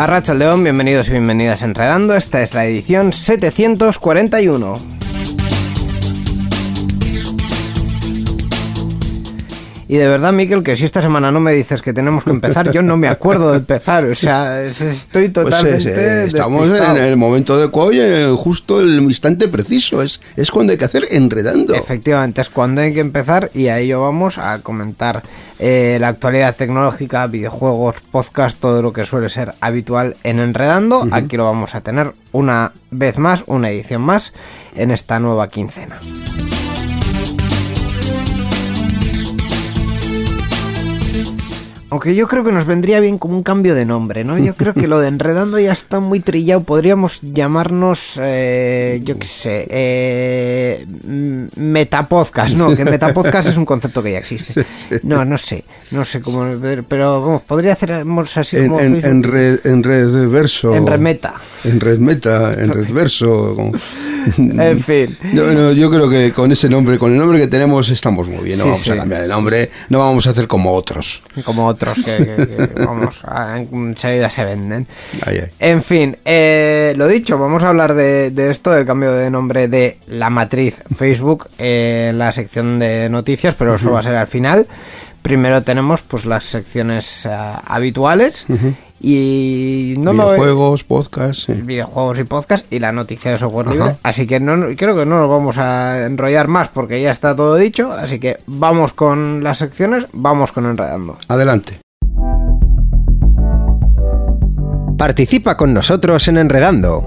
A León, bienvenidos y bienvenidas a Enredando. Esta es la edición 741. Y de verdad, Miquel, que si esta semana no me dices que tenemos que empezar, yo no me acuerdo de empezar. O sea, es- estoy Pues, totalmente. eh, estamos en el momento de y en justo el instante preciso. Es, es cuando hay que hacer enredando. Efectivamente, es cuando hay que empezar y a ello vamos a comentar eh, la actualidad tecnológica, videojuegos, podcast, todo lo que suele ser habitual en Enredando. Aquí lo vamos a tener una vez más, una edición más, en esta nueva quincena. Aunque yo creo que nos vendría bien como un cambio de nombre, ¿no? Yo creo que lo de Enredando ya está muy trillado. Podríamos llamarnos, eh, yo qué sé, eh, Metapodcast, ¿no? Que Metapodcast es un concepto que ya existe. No, no sé, no sé cómo, pero vamos, podría hacernos así En, como en, Facebook. en red, en red verso. En remeta. En red meta, en red verso. En fin. No, no, yo creo que con ese nombre, con el nombre que tenemos, estamos muy bien. No Sí, vamos sí. a cambiar el nombre, no vamos a hacer como otros. Como otros que, que- que, vamos, enseguida se venden. Ay, ay. En fin, eh, lo dicho, vamos a hablar de, de esto, del cambio de nombre de la matriz Facebook en la sección de noticias, pero eso va a ser al final. Primero tenemos pues las secciones eh, habituales y no lo Videojuegos, podcast. sí. videojuegos y podcast y la noticia de software Ajá. libre. Así que no, no- creo que no nos vamos a enrollar más porque ya está todo dicho. Así que vamos con las secciones, vamos con enredando. Adelante. Participa con nosotros en Enredando.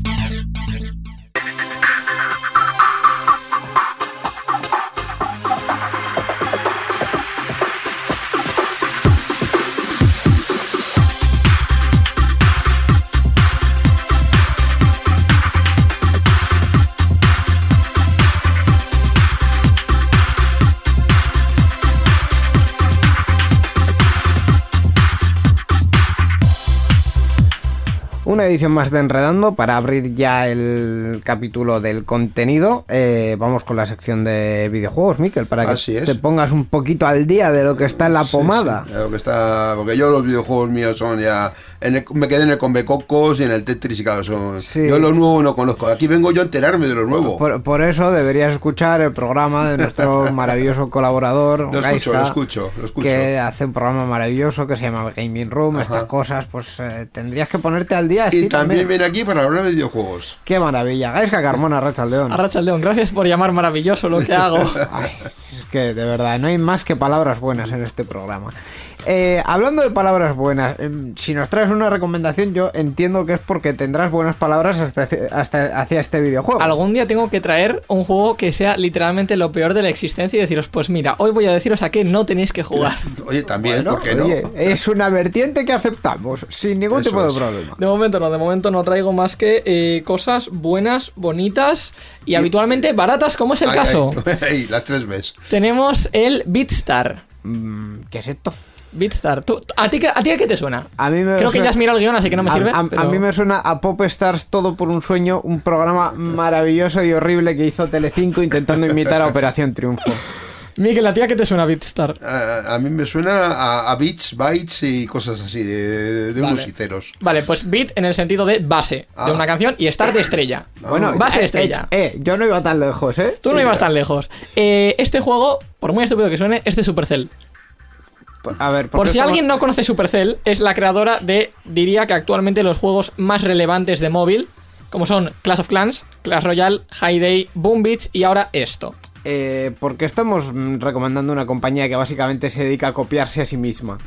Una edición más de Enredando para abrir ya el capítulo del contenido. Eh, vamos con la sección de videojuegos, Miquel, para que Así te pongas un poquito al día de lo que está en la Sí, pomada. sí, lo que está, porque yo los videojuegos míos son ya. En el- me quedé en el Convecocos y en el Tetris y claro, son. Sí. Yo los nuevos no conozco. Aquí vengo yo a enterarme de los nuevos. Por, por eso deberías escuchar el programa de nuestro maravilloso colaborador, Lo escucho, Gaiska, lo escucho, lo escucho. que hace un programa maravilloso que se llama Gaming Room, Ajá. estas cosas, pues eh, tendrías que ponerte al día. y también viene aquí para hablar de videojuegos. Qué maravilla. Gaiska Carmona, Racha León. Arracha el León, gracias por llamar maravilloso lo que hago. Ay, es que de verdad, no hay más que palabras buenas en este programa. Eh, hablando de palabras buenas, em, si nos traes una recomendación, yo entiendo que es porque tendrás buenas palabras hasta, hasta hacia este videojuego. Algún día tengo que traer un juego que sea literalmente lo peor de la existencia y deciros, pues mira, hoy voy a deciros a qué no tenéis que jugar. Oye, también, Bueno, ¿por qué no? oye, es una vertiente que aceptamos sin ningún Eso tipo de es. problema. De momento no, de momento no traigo más que eh, cosas buenas, bonitas y, habitualmente baratas, como es el Ay, caso. ay, ay, las tres veces. Tenemos el Beatstar. Mm, ¿Qué es esto? Beatstar. ¿Tú- a, ti, qué- ¿A ti a qué te suena? A mí me Creo que ya has mirado el guion, así que no me A- sirve. A, a pero- mí me suena a Pop Stars Todo por un Sueño, un programa maravilloso y horrible que hizo Telecinco intentando imitar a Operación Triunfo. Miguel, ¿a ti a qué te suena Beatstar? A, a mí me suena a, a bits, bytes y cosas así, de, de Vale. unos y ceros. Vale, pues beat en el sentido de base de Ah. una canción y estar de estrella. Bueno, base de eh, estrella. Eh, yo no iba tan lejos, ¿eh? Tú no ibas claro. tan lejos. Eh, este juego, por muy estúpido que suene, es de Supercell. A ver, Por si estamos- alguien no conoce Supercell, es la creadora de, diría que actualmente los juegos más relevantes de móvil, como son Clash of Clans, Clash Royale, High Day, Boom Beach y ahora esto. Eh, ¿Por qué estamos mm, recomendando una compañía que básicamente se dedica a copiarse a sí misma?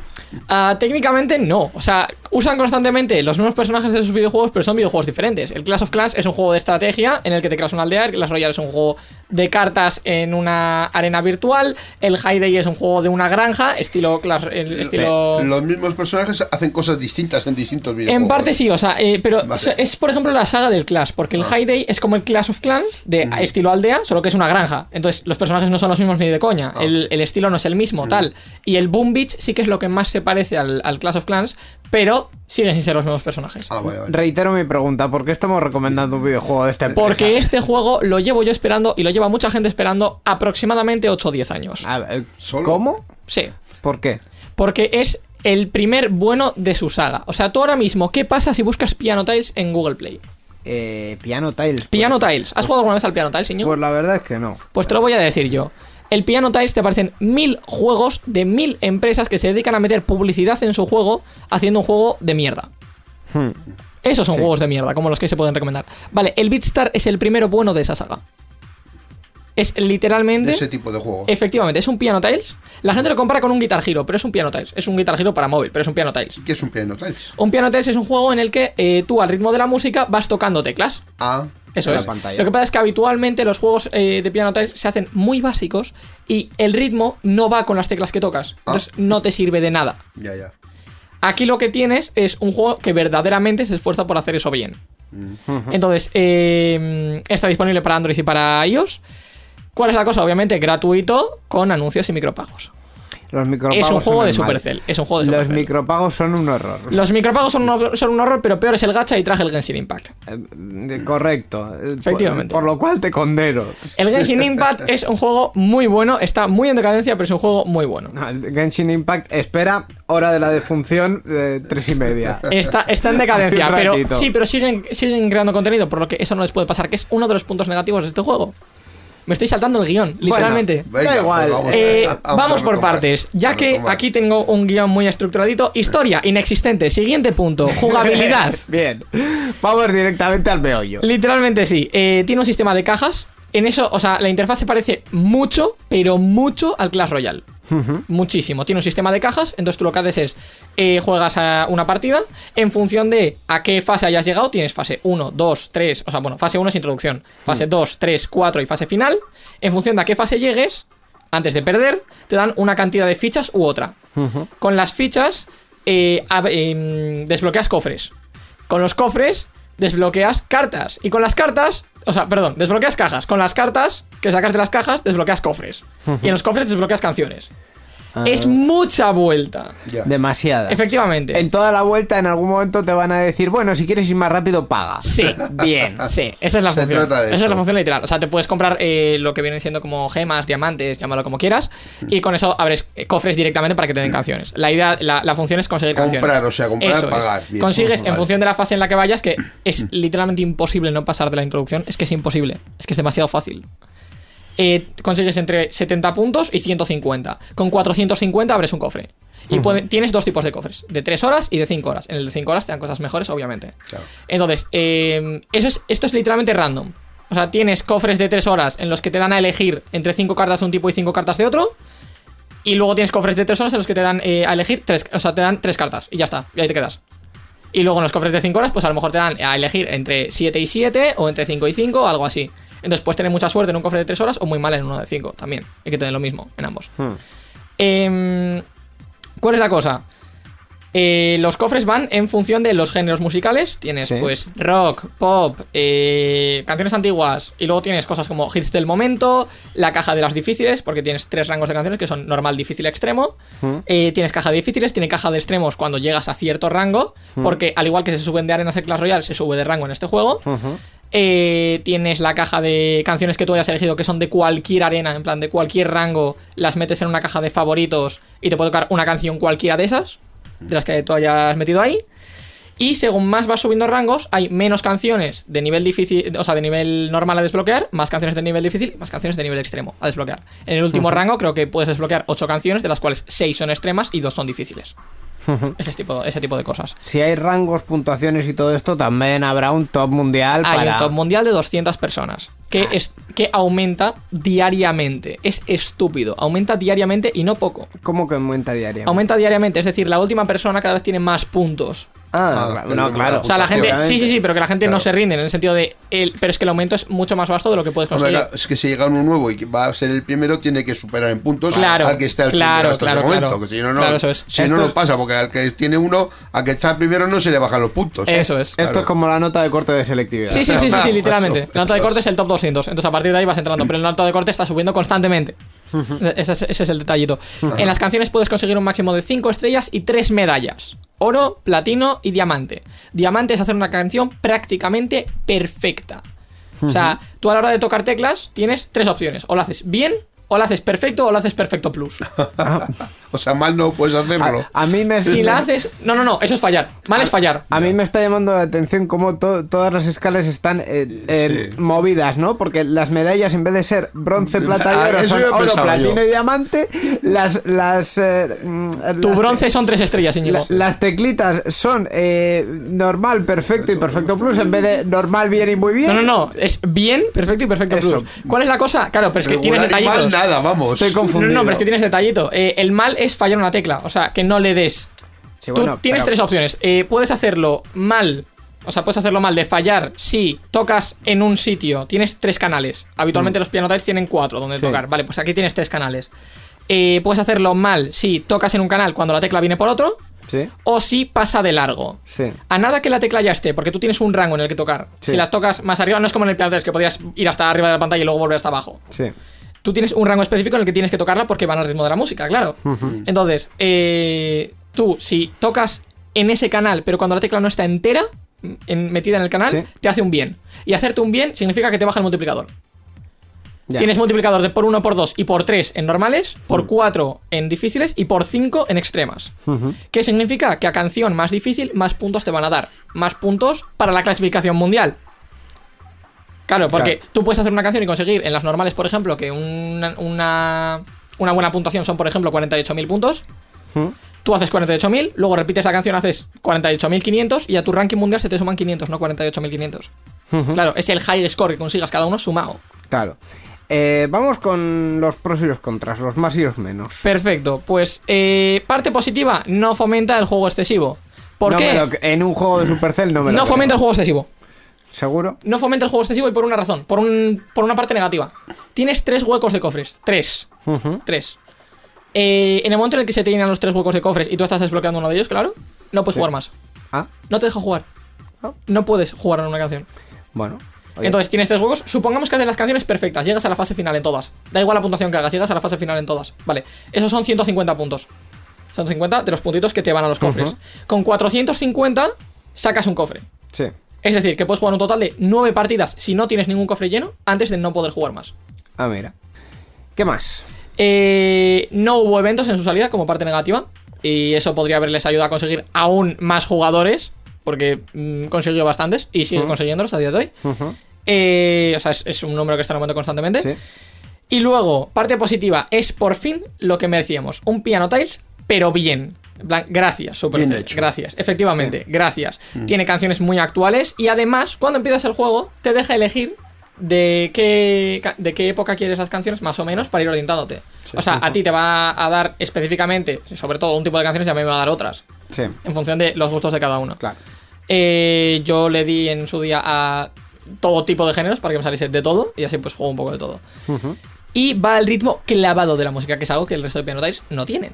Ah, técnicamente no, o sea, usan constantemente los mismos personajes de sus videojuegos, pero son videojuegos diferentes. El Clash of Clans es un juego de estrategia en el que te creas una aldea, el Clash Royale es un juego de cartas en una arena virtual, el High Day es un juego de una granja, estilo Clash, el estilo... Los mismos personajes hacen cosas distintas en distintos videojuegos. En parte sí, o sea, eh, pero Vale. o sea, es por ejemplo la saga del Clash, porque el Ah. High Day es como el Clash of Clans de estilo aldea, solo que es una granja. Entonces los personajes no son los mismos ni de coña, Ah. el, el estilo no es el mismo, tal. Y el Boom Beach sí que es lo que más se parece al, al Clash of Clans, pero siguen sin ser los mismos personajes. Ah, vale, vale. Reitero mi pregunta, ¿por qué estamos recomendando un videojuego de esta empresa? Porque este juego lo llevo yo esperando y lo lleva mucha gente esperando aproximadamente 8 o 10 años. A ver, ¿Solo? ¿Cómo? Sí. ¿Por qué? Porque es el primer bueno de su saga. O sea, tú ahora mismo, ¿qué pasa si buscas Piano Tiles en Google Play? Eh, Piano Tiles. Piano pues, Tiles. ¿Has jugado alguna vez al Piano Tiles, señor? Pues la verdad es que no. Pues te lo voy a decir yo. El Piano Tiles te aparecen mil juegos de mil empresas que se dedican a meter publicidad en su juego haciendo un juego de mierda. Hmm. Esos son juegos de mierda, como los que se pueden recomendar. Vale, el Beatstar es el primero bueno de esa saga. Es literalmente. De ese tipo de juegos. Efectivamente, es un Piano Tiles. La gente lo compara con un Guitar Hero, pero es un Piano Tiles. Es un Guitar Hero para móvil, pero es un Piano Tiles. ¿Qué es un piano tiles? Un Piano Tiles es un juego en el que eh, tú al ritmo de la música vas tocando teclas. Ah, Eso En la es. pantalla. Lo que pasa es que habitualmente los juegos eh, de piano tiles se hacen muy básicos y el ritmo no va con las teclas que tocas. Ah. Entonces no te sirve de nada. ya, ya. Aquí lo que tienes es un juego que verdaderamente se esfuerza por hacer eso bien. Entonces, eh, está disponible para Android y para iOS. ¿Cuál es la cosa? Obviamente gratuito con anuncios y micropagos. Los micropagos Es un juego de. Supercell. Es un juego de Los Supercell. micropagos son un horror. Los micropagos son un, horror- son un horror, pero peor es el gacha y traje el Genshin Impact. Eh, correcto. Eh, Efectivamente. Por, por lo cual te condeno. El Genshin Impact es un juego muy bueno, está muy en decadencia, pero es un juego muy bueno. No, el Genshin Impact espera hora de la defunción de tres y media. Está, está en decadencia, pero sí, pero siguen, siguen creando contenido, por lo que eso no les puede pasar, que es uno de los puntos negativos de este juego. Me estoy saltando el guion, literalmente. Venga, Da igual. pues vamos, Eh, a- vamos, por partes, ya que aquí tengo un guion muy estructuradito. Historia, inexistente. Siguiente punto, jugabilidad. Bien. Vamos directamente al meollo. Literalmente sí. Eh, tiene un sistema de cajas. En eso, o sea, la interfaz se parece mucho, pero mucho al Clash Royale. Muchísimo. Tiene un sistema de cajas, entonces tú lo que haces es eh, juegas a una partida en función de a qué fase hayas llegado. Tienes fase 1, 2, 3, o sea, bueno, fase 1 es introducción, fase 2, 3, 4 y fase final. En función de a qué fase llegues, antes de perder, te dan una cantidad de fichas u otra. Con las fichas eh, em, desbloqueas cofres. Con los cofres desbloqueas cartas. Y con las cartas, o sea, perdón, desbloqueas cajas. Con las cartas que sacas de las cajas, desbloqueas cofres. Y en los cofres desbloqueas canciones. Es mucha vuelta. Ya. Demasiada. Efectivamente. En toda la vuelta, en algún momento te van a decir, bueno, si quieres ir más rápido, paga. Sí, bien, sí, esa es la Se función. trata de Esa es la función literal. O sea, te puedes comprar eh, lo que vienen siendo como gemas, diamantes, llámalo como quieras, y con eso abres eh, cofres directamente para que te den canciones. La idea, la, la función es conseguir Comprar, canciones. o sea, comprar, Eso es. pagar. Bien. Consigues en función de la fase en la que vayas, que es literalmente imposible no pasar de la introducción. Es que es imposible. Es que es demasiado fácil. Eh, consigues entre 70 puntos y 150. Con 450 abres un cofre. Y puede- tienes dos tipos de cofres, de 3 horas y de 5 horas. En el de 5 horas te dan cosas mejores, obviamente. Claro. Entonces, eh, eso es, esto es literalmente random. O sea, tienes cofres de 3 horas en los que te dan a elegir entre 5 cartas de un tipo y 5 cartas de otro. Y luego tienes cofres de 3 horas en los que te dan eh, a elegir 3, o sea, te dan 3 cartas. Y ya está, y ahí te quedas. Y luego en los cofres de 5 horas, pues a lo mejor te dan a elegir entre 7 y 7 o entre 5 y 5 o algo así. Entonces puedes tener mucha suerte en un cofre de 3 horas o muy mal en uno de 5 también. Hay que tener lo mismo en ambos. Hmm. Em, ¿Cuál es la cosa? Eh, los cofres van en función de los géneros musicales. Tienes Sí. pues rock, pop, eh, canciones antiguas y luego tienes cosas como hits del momento, la caja de las difíciles, porque tienes tres rangos de canciones que son normal, difícil, extremo. Eh, tienes caja de difíciles, tiene caja de extremos cuando llegas a cierto rango, porque al igual que se suben de arenas en Clash Royale, se sube de rango en este juego. Eh, tienes la caja de canciones que tú hayas elegido que son de cualquier arena, en plan de cualquier rango, las metes en una caja de favoritos y te puede tocar una canción cualquiera de esas, de las que tú hayas metido ahí. Y según más vas subiendo rangos, hay menos canciones de nivel difícil, o sea, de nivel normal a desbloquear, más canciones de nivel difícil, más canciones de nivel extremo a desbloquear. En el último rango creo que puedes desbloquear 8 canciones, de las cuales 6 son extremas y 2 son difíciles. Ese, tipo, ese tipo de cosas. Si hay rangos, puntuaciones y todo esto, también habrá un top mundial Hay para... un top mundial de 200 personas que, es, que aumenta diariamente. Es estúpido. Aumenta diariamente y no poco. ¿Cómo que aumenta diariamente? Aumenta diariamente, es decir, la última persona cada vez tiene más puntos. Ah, Ah, no, no, claro. O sea, la gente. Sí, sí, sí, pero que la gente no Claro. se rinde en el sentido de. El, pero es que el aumento es mucho más vasto de lo que puedes Hombre, conseguir. claro, es que si llega uno nuevo y que va a ser el primero, tiene que superar en puntos Claro, al que está el claro, primero hasta claro, el momento. claro. Que si no, no, Claro, eso es. si no, no pasa, porque al que tiene uno, al que está primero no se le bajan los puntos. Eso es. Esto Claro. es como la nota de corte de selectividad. Sí, sí, sí, sí, sí, Claro, literalmente. eso. La nota de corte es el top 200. Entonces a partir de ahí vas entrando. Pero la nota de corte está subiendo constantemente. Ese es, ese es el detallito. En las canciones puedes conseguir un máximo de 5 estrellas y 3 medallas. Oro, platino y diamante. Diamante es hacer una canción prácticamente perfecta. O sea, tú a la hora de tocar teclas tienes tres opciones. O lo haces bien, o lo haces perfecto, o lo haces perfecto plus. O sea, mal no puedes hacerlo. A, a mí me... Si la haces... No, no, no, eso es fallar. Mal es fallar. A mí me está llamando la atención cómo to- todas las escalas están eh, eh, Sí. movidas, ¿no? Porque las medallas, en vez de ser bronce, plata y Ah, oro, son platino yo. y diamante. Las. las eh, mm, Tu las- bronce son tres estrellas, Íñigo. la- las teclitas son eh, normal, perfecto y perfecto plus en vez de normal, bien y muy bien. No, no, no. Es bien, perfecto y perfecto Eso. plus. ¿Cuál es la cosa? Claro, pero es que tienes Regular y mal detallitos. nada, vamos. Estoy No, confundido. no, pero es que tienes detallito. Eh, el mal es fallar una tecla, o sea, que no le des. Sí, Tú tienes pero- tres opciones. Eh, puedes hacerlo mal, o sea, puedes hacerlo mal de fallar si tocas en un sitio. Tienes tres canales. Habitualmente los piano tiles tienen cuatro donde Mm. Sí. tocar. Vale, pues aquí tienes tres canales. Eh, puedes hacerlo mal si tocas en un canal cuando la tecla viene por otro. Sí, O si pasa de largo. sí. A nada que la tecla ya esté, porque tú tienes un rango en el que tocar. Sí. Si las tocas más arriba, no es como en el piano Tiles, que podías ir hasta arriba de la pantalla y luego volver hasta abajo. Sí. Tú tienes un rango específico en el que tienes que tocarla porque van al ritmo de la música, claro. Entonces, eh, tú, si tocas en ese canal, pero cuando la tecla no está entera, en- metida en el canal, Sí. te hace un bien. Y hacerte un bien significa que te baja el multiplicador. Ya. Tienes multiplicador de por 1, por 2 y por 3 en normales, por 4 en difíciles y por 5 en extremas. ¿Qué significa? Que a canción más difícil, más puntos te van a dar. Más puntos para la clasificación mundial. Claro, porque Claro. tú puedes hacer una canción y conseguir en las normales, por ejemplo, que una, una, una buena puntuación son, por ejemplo, 48.000 puntos. Ujú. Tú haces 48.000, luego repites la canción, haces 48.500 y a tu ranking mundial se te suman 500, no 48.500. Claro, es el high score que consigas cada uno sumado. Claro. Eh, vamos con los pros y los contras, los más y los menos. Perfecto, pues eh, parte positiva, no fomenta el juego excesivo. ¿Por No qué? en un juego de Supercell no me lo No creo. fomenta el juego excesivo. ¿Seguro? No fomenta el juego excesivo y por una razón, por, un, por una parte negativa. Tienes tres huecos de cofres. Tres. Tres. Eh, en el momento en el que se te llenan los tres huecos de cofres y tú estás desbloqueando uno de ellos, claro, no puedes jugar más. Ah, No te deja jugar. Ah. No puedes jugar en una canción. bueno. Oye, Entonces tienes tres huecos. Supongamos que haces las canciones perfectas. Llegas a la fase final en todas. Da igual la puntuación que hagas, llegas a la fase final en todas. Vale. Esos son 150 puntos. 150 de los puntitos que te van a los cofres. Con 450 sacas un cofre. sí. Es decir, que puedes jugar un total de 9 partidas si no tienes ningún cofre lleno antes de no poder jugar más. Ah, mira. ¿Qué más? Eh, no hubo eventos en su salida como parte negativa. Y eso podría haberles ayudado a conseguir aún más jugadores. Porque mm, consiguió bastantes y sigue consiguiéndolos a día de hoy. Eh, o sea, es, es un número que está aumentando constantemente. Sí. Y luego, parte positiva, es por fin lo que merecíamos. Un Piano Tiles, pero bien. Gracias, super Bien hecho. Gracias, efectivamente, gracias. Tiene canciones muy actuales y además, cuando empiezas el juego, te deja elegir de qué, de qué época quieres las canciones, más o menos, para ir orientándote. o sea, a ti te va a dar específicamente, sobre todo un tipo de canciones, y a mí me va a dar otras, Sí, en función de los gustos de cada uno. claro. Eh, yo le di en su día a todo tipo de géneros para que me saliese de todo y así pues juego un poco de todo. Y va al ritmo clavado de la música, que es algo que el resto de Piano Tiles no tienen.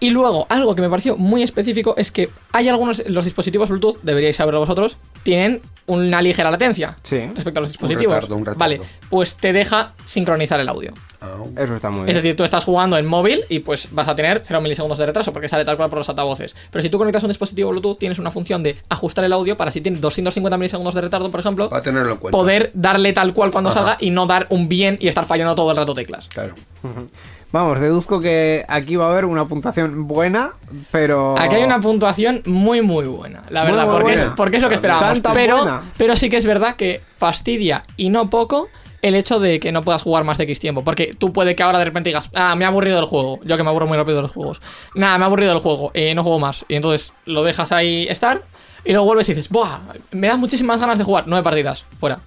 Y luego, algo que me pareció muy específico es que hay algunos, los dispositivos Bluetooth, deberíais saberlo vosotros, tienen una ligera latencia Sí. respecto a los dispositivos. retardo, un retardo. Vale, pues te deja sincronizar el audio. Ah, Eso está muy Es bien. decir, tú estás jugando en móvil y pues vas a tener 0 milisegundos de retraso porque sale tal cual por los altavoces. Pero si tú conectas un dispositivo Bluetooth, tienes una función de ajustar el audio para si tienes 250 milisegundos de retardo, por ejemplo, Va a tenerlo en cuenta. poder darle tal cual cuando Ajá. salga y no dar un bien y estar fallando todo el rato teclas. Claro. Vamos, deduzco que aquí va a haber una puntuación buena, pero. Aquí hay una puntuación muy muy buena, la verdad, muy porque, es, porque es lo que esperábamos. Tan, tan pero, buena. pero sí que es verdad que fastidia y no poco el hecho de que no puedas jugar más de X tiempo. Porque tú puede que ahora de repente digas, ah, me ha aburrido el juego. Yo que me aburro muy rápido de los juegos. Nada, me ha aburrido el juego, eh, no juego más. Y entonces lo dejas ahí estar y luego vuelves y dices, ¡buah! Me das muchísimas ganas de jugar. Nueve partidas, fuera.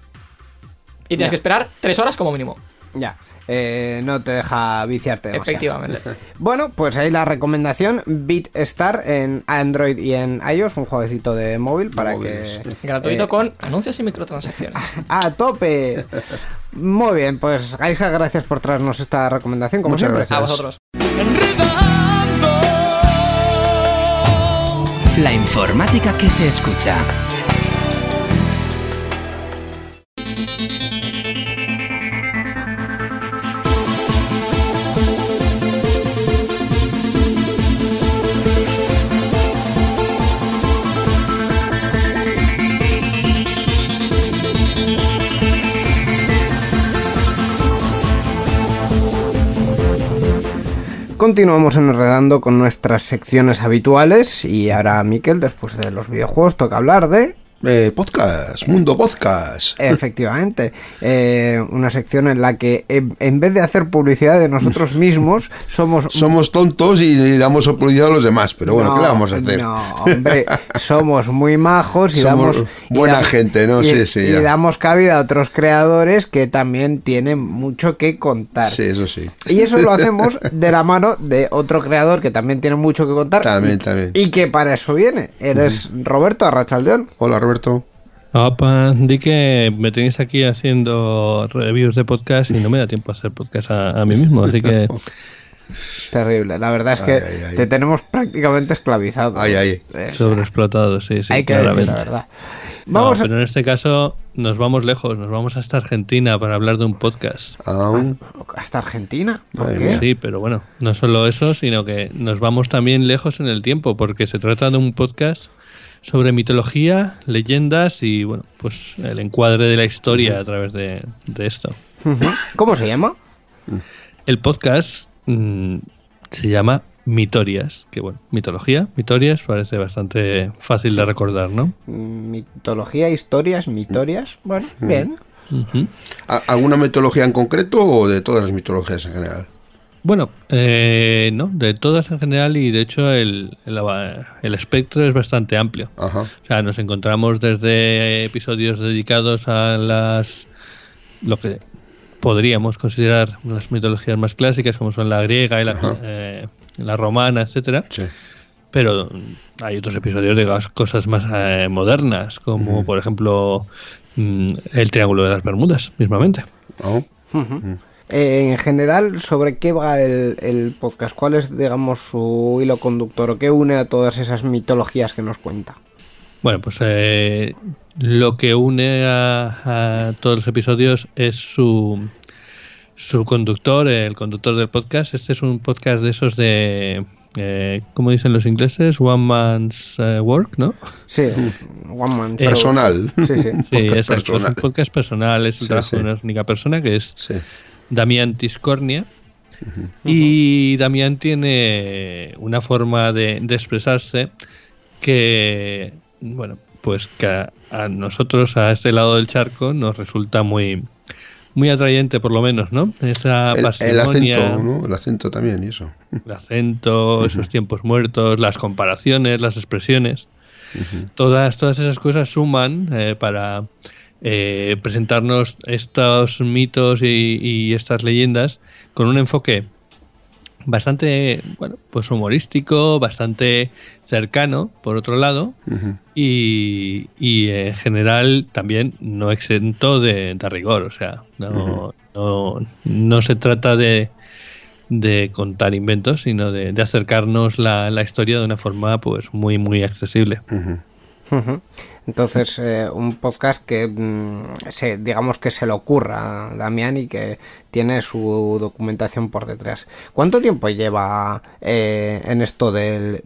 Y tienes Ya. que esperar tres horas como mínimo. Ya. eh, no te deja viciarte demasiado. Efectivamente. Bueno, pues ahí la recomendación: Beat Star en Android y en iOS, un jueguecito de móvil para móviles. que. Gratuito eh, con anuncios y microtransacciones. ¡A tope! Muy bien, pues Gaisca, gracias por traernos esta recomendación, como Muchas siempre. gracias. A vosotros. La informática que se escucha. Continuamos enredando con nuestras secciones habituales y ahora, Miquel, después de los videojuegos, toca hablar de... Eh, podcast, Mundo Podcast. Efectivamente, eh, una sección en la que en, en vez de hacer publicidad de nosotros mismos, somos... Somos tontos y damos publicidad a los demás, pero bueno, No, ¿qué le vamos a hacer? No, hombre, somos muy majos y Somos damos... y buena damos- gente, ¿no? y- Sí, sí, Y ya. damos cabida a otros creadores que también tienen mucho que contar. Sí, eso sí. Y eso lo hacemos de la mano de otro creador que también tiene mucho que contar. También, y, también. Y que para eso viene. Eres Roberto Arrachaldeón. Hola, Roberto. Opa, di que me tenéis aquí haciendo reviews de podcast y no me da tiempo a hacer podcast a, a mí mismo, así que Terrible. La verdad es que Ay, ay, ay. te tenemos prácticamente esclavizado. Ay, ay. Es- sobreexplotado, sí, sí, hay que decir claramente. la verdad. No, Vamos a... pero en este caso nos vamos lejos, nos vamos hasta Argentina para hablar de un podcast. Aún. ¿Hasta Argentina? ¿Por qué? Sí, pero bueno, no solo eso, sino que nos vamos también lejos en el tiempo, porque se trata de un podcast sobre mitología, leyendas y, bueno, pues el encuadre de la historia a través de, de esto. ¿Cómo se llama? El podcast mm, se llama Mitorias, que bueno, mitología, Mitorias, parece bastante fácil de recordar, ¿no? Mitología, historias, mitorias. Bueno, bien. Ujú. ¿A- ¿Alguna mitología en concreto o de todas las mitologías en general? Bueno, eh, no, de todas en general y de hecho el, el, el espectro es bastante amplio. Ajá. O sea, nos encontramos desde episodios dedicados a las lo que podríamos considerar las mitologías más clásicas, como son la griega y la, eh, la romana, etcétera. Sí. Pero hay otros episodios de cosas más eh, modernas, como por ejemplo mm, el Triángulo de las Bermudas, mismamente. Oh, Eh, en general, ¿sobre qué va el, el podcast? ¿Cuál es, digamos, su hilo conductor o qué une a todas esas mitologías que nos cuenta? Bueno, pues eh, lo que une a, a todos los episodios es su, su conductor, el conductor del podcast. Este es un podcast de esos de, eh, ¿cómo dicen los ingleses? One man's eh, work, ¿no? Sí, One Man Show. Personal. Sí, sí. Sí, Podcast exacto, personal. Es un podcast personal, es el Sí, trabajo sí. de una única persona que es Sí. Damián Tiscornia. Y Damián tiene una forma de, de expresarse que, bueno, pues que a, a nosotros, a este lado del charco, nos resulta muy, muy atrayente, por lo menos, ¿no? Esa El, el acento, ¿no? El acento también y eso. el acento, esos tiempos muertos, las comparaciones, las expresiones. Todas, todas esas cosas suman eh, para eh, presentarnos estos mitos y, y estas leyendas con un enfoque bastante, bueno, pues humorístico, bastante cercano, por otro lado, y, y en general también no exento de, de rigor, o sea, no, no, no se trata de, de contar inventos, sino de, de acercarnos la, la historia de una forma pues muy muy accesible. Entonces, eh, un podcast que mm, se, digamos que se le ocurra a Damián y que tiene su documentación por detrás. ¿Cuánto tiempo lleva eh, en esto del,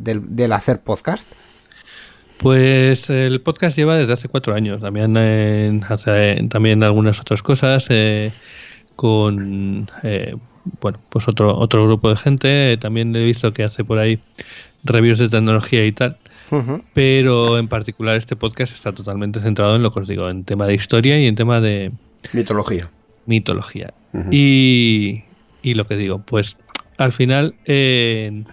hacer podcast? Pues el podcast lleva desde hace cuatro años. También eh, hace también algunas otras cosas eh, con eh, bueno pues otro otro grupo de gente. También he visto que hace por ahí reviews de tecnología y tal. Pero en particular este podcast está totalmente centrado en lo que os digo, en tema de historia y en tema de Mitología. mitología. Y, y lo que digo, pues al final eh,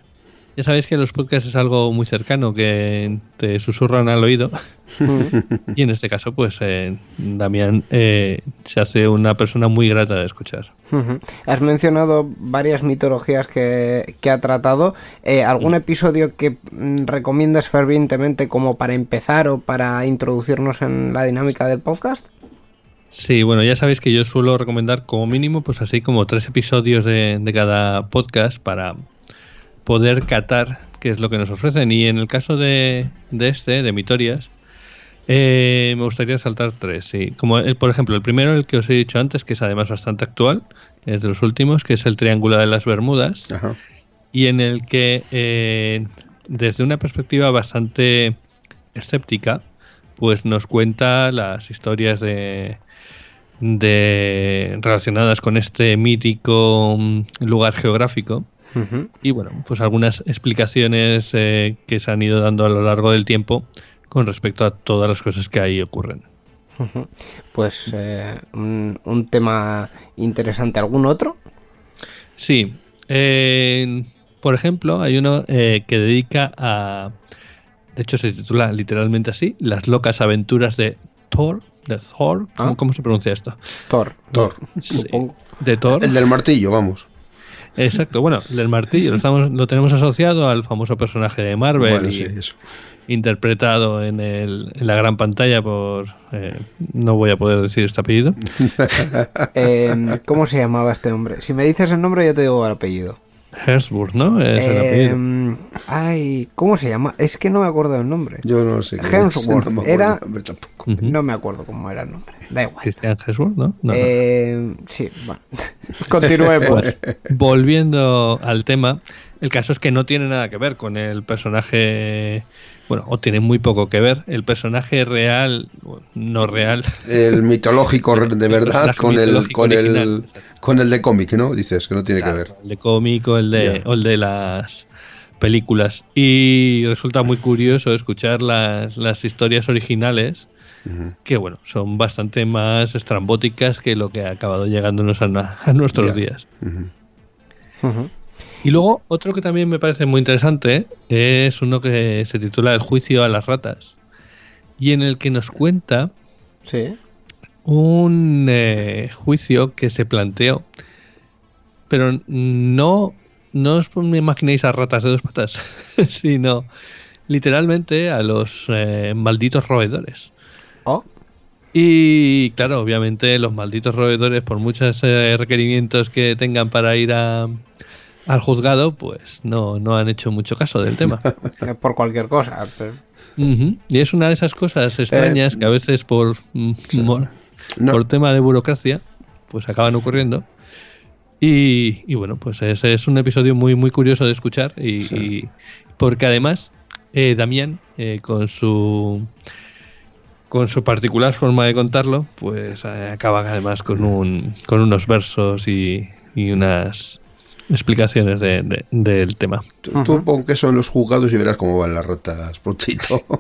ya sabéis que los podcasts es algo muy cercano que te susurran al oído. y en este caso, pues eh, Damián eh, se hace una persona muy grata de escuchar. Has mencionado varias mitologías que, que ha tratado. Eh, ¿Algún episodio que mm, recomiendas fervientemente como para empezar o para introducirnos en la dinámica del podcast? Sí, bueno, ya sabéis que yo suelo recomendar como mínimo, pues así como tres episodios de, de cada podcast para poder catar qué es lo que nos ofrecen. Y en el caso de, de este, de Mitorias, eh, me gustaría saltar tres. Sí. Como el- por ejemplo, el primero, el que os he dicho antes, que es además bastante actual, es de los últimos, que es el Triángulo de las Bermudas Ajá. y en el que eh, desde una perspectiva bastante escéptica pues nos cuenta las historias de, de relacionadas con este mítico mm, lugar geográfico Y bueno pues algunas explicaciones eh, que se han ido dando a lo largo del tiempo con respecto a todas las cosas que ahí ocurren Pues eh, un, un tema interesante. ¿Algún otro? Sí. eh, por ejemplo, hay uno eh, que dedica a. De hecho, se titula literalmente así: Las locas aventuras de Thor. De Thor. ¿Cómo, Ah. cómo se pronuncia esto? Thor. Thor. Sí, Supongo. De Thor. El del martillo, vamos. Exacto. Bueno, el martillo lo, estamos, lo tenemos asociado al famoso personaje de Marvel Bueno, y sí, eso. interpretado en, el, en la gran pantalla por. eh, no voy a poder decir este apellido. Eh, ¿Cómo se llamaba este hombre? Si me dices el nombre, yo te digo el apellido. Hemsworth, ¿no? Es el Eh, apellido. ay, ¿cómo se llama? Es que no me acuerdo del nombre. Yo no sé. Hemsworth, no me acuerdo era- el nombre tampoco. Ujú. No me acuerdo cómo era el nombre. Da igual. Christian Hemsworth, ¿no? No, no. Eh, sí, bueno. Continuemos. Pues, volviendo al tema, el caso es que no tiene nada que ver con el personaje, bueno, o tiene muy poco que ver. El personaje real, no real, El mitológico de verdad con el, con original, el, con el de cómic, ¿no? Dices que no tiene que ver. el de cómico, el de, o el de las películas. Y resulta muy curioso escuchar las, las historias originales, que bueno, son bastante más estrambóticas que lo que ha acabado llegándonos a, nuestros días. Y luego, otro que también me parece muy interesante es uno que se titula El juicio a las ratas. Y en el que nos cuenta Sí. un eh, juicio que se planteó. Pero no, no os imaginéis a ratas de dos patas, sino literalmente a los eh, malditos roedores. Oh, Y claro, obviamente los malditos roedores, por muchos eh, requerimientos que tengan para ir a, al juzgado, pues no, no han hecho mucho caso del tema. eh, por cualquier cosa. pero-. Y es una de esas cosas extrañas que a veces por, mm, No. por tema de burocracia, pues acaban ocurriendo. Y, y bueno, pues ese es un episodio muy, muy curioso de escuchar. Y, Sí. y- porque además, eh, Damián, eh, con su con su particular forma de contarlo, pues eh, acaba además con un con unos versos y, y unas explicaciones de- de- del tema. Tú, tú pon queso en los juzgados y verás cómo van las ratas prontito.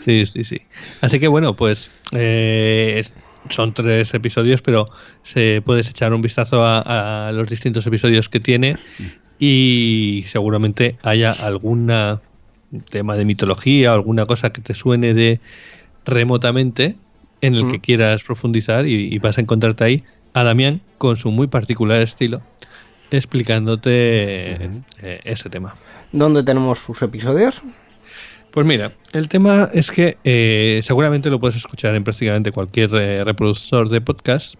Sí, sí, sí. Así que bueno, pues eh, son tres episodios, pero se puedes echar un vistazo a, a los distintos episodios que tiene y seguramente haya alguna tema de mitología o alguna cosa que te suene de remotamente en el que quieras profundizar y, y vas a encontrarte ahí a Damián con su muy particular estilo explicándote eh, ese tema. ¿Dónde tenemos sus episodios? Pues mira, el tema es que eh, seguramente lo puedes escuchar en prácticamente cualquier eh, reproductor de podcast,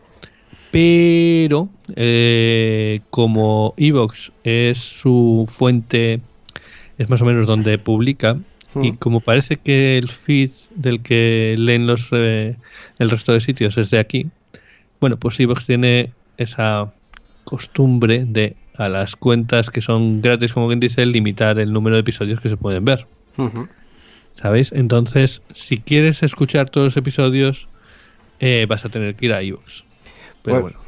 pero eh, como Evox es su fuente, es más o menos donde publica, Y como parece que el feed del que leen los eh, el resto de sitios es de aquí, bueno, pues Evox tiene esa costumbre de a las cuentas que son gratis, como quien dice, limitar el número de episodios que se pueden ver. ¿Sabéis? Entonces, si quieres escuchar todos los episodios, eh, vas a tener que ir a iVoox. Pero Pues- bueno,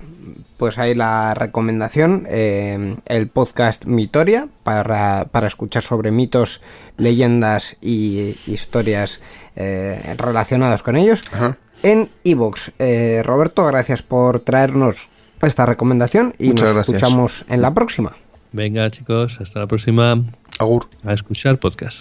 Pues ahí la recomendación, eh, el podcast Mitoria, para, para escuchar sobre mitos, leyendas y historias eh, relacionadas con ellos, Ajá. En Evox. Roberto, gracias por traernos esta recomendación y Muchas nos gracias. escuchamos en la próxima. venga chicos, hasta la próxima Agur. a escuchar podcast.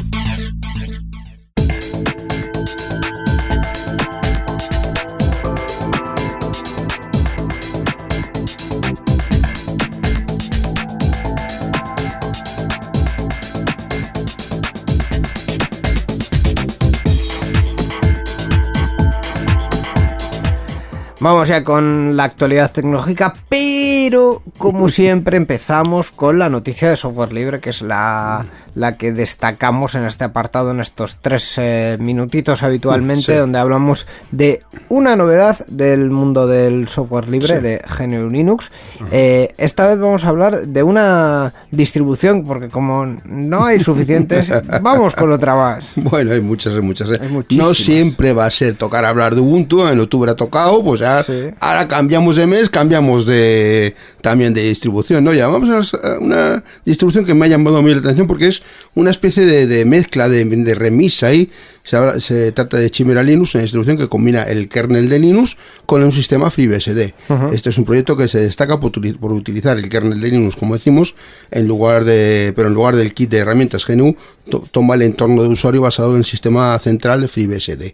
Vamos ya con la actualidad tecnológica, pero como siempre empezamos con la noticia de software libre, que es la, la que destacamos en este apartado en estos tres eh, minutitos habitualmente, Sí. donde hablamos de una novedad del mundo del software libre Sí. de GNU Linux. Eh, esta vez vamos a hablar de una distribución, porque como no hay suficientes, vamos con otra más. Bueno, hay muchas, hay muchas. ¿eh? Hay no siempre va a ser tocar hablar de Ubuntu, en octubre ha tocado, pues ya, Sí. ahora cambiamos de mes, cambiamos de también de distribución, ¿no? Ya vamos a una distribución que me ha llamado a mí la atención porque es una especie de, de mezcla, de, de remisa ahí. Se, trata de Chimera Linux, una distribución que combina el kernel de Linux con un sistema FreeBSD. Este es un proyecto que se destaca por, utili- por utilizar el kernel de Linux, como decimos, en lugar de, pero en lugar del kit de herramientas GNU, to- toma el entorno de usuario basado en el sistema central de FreeBSD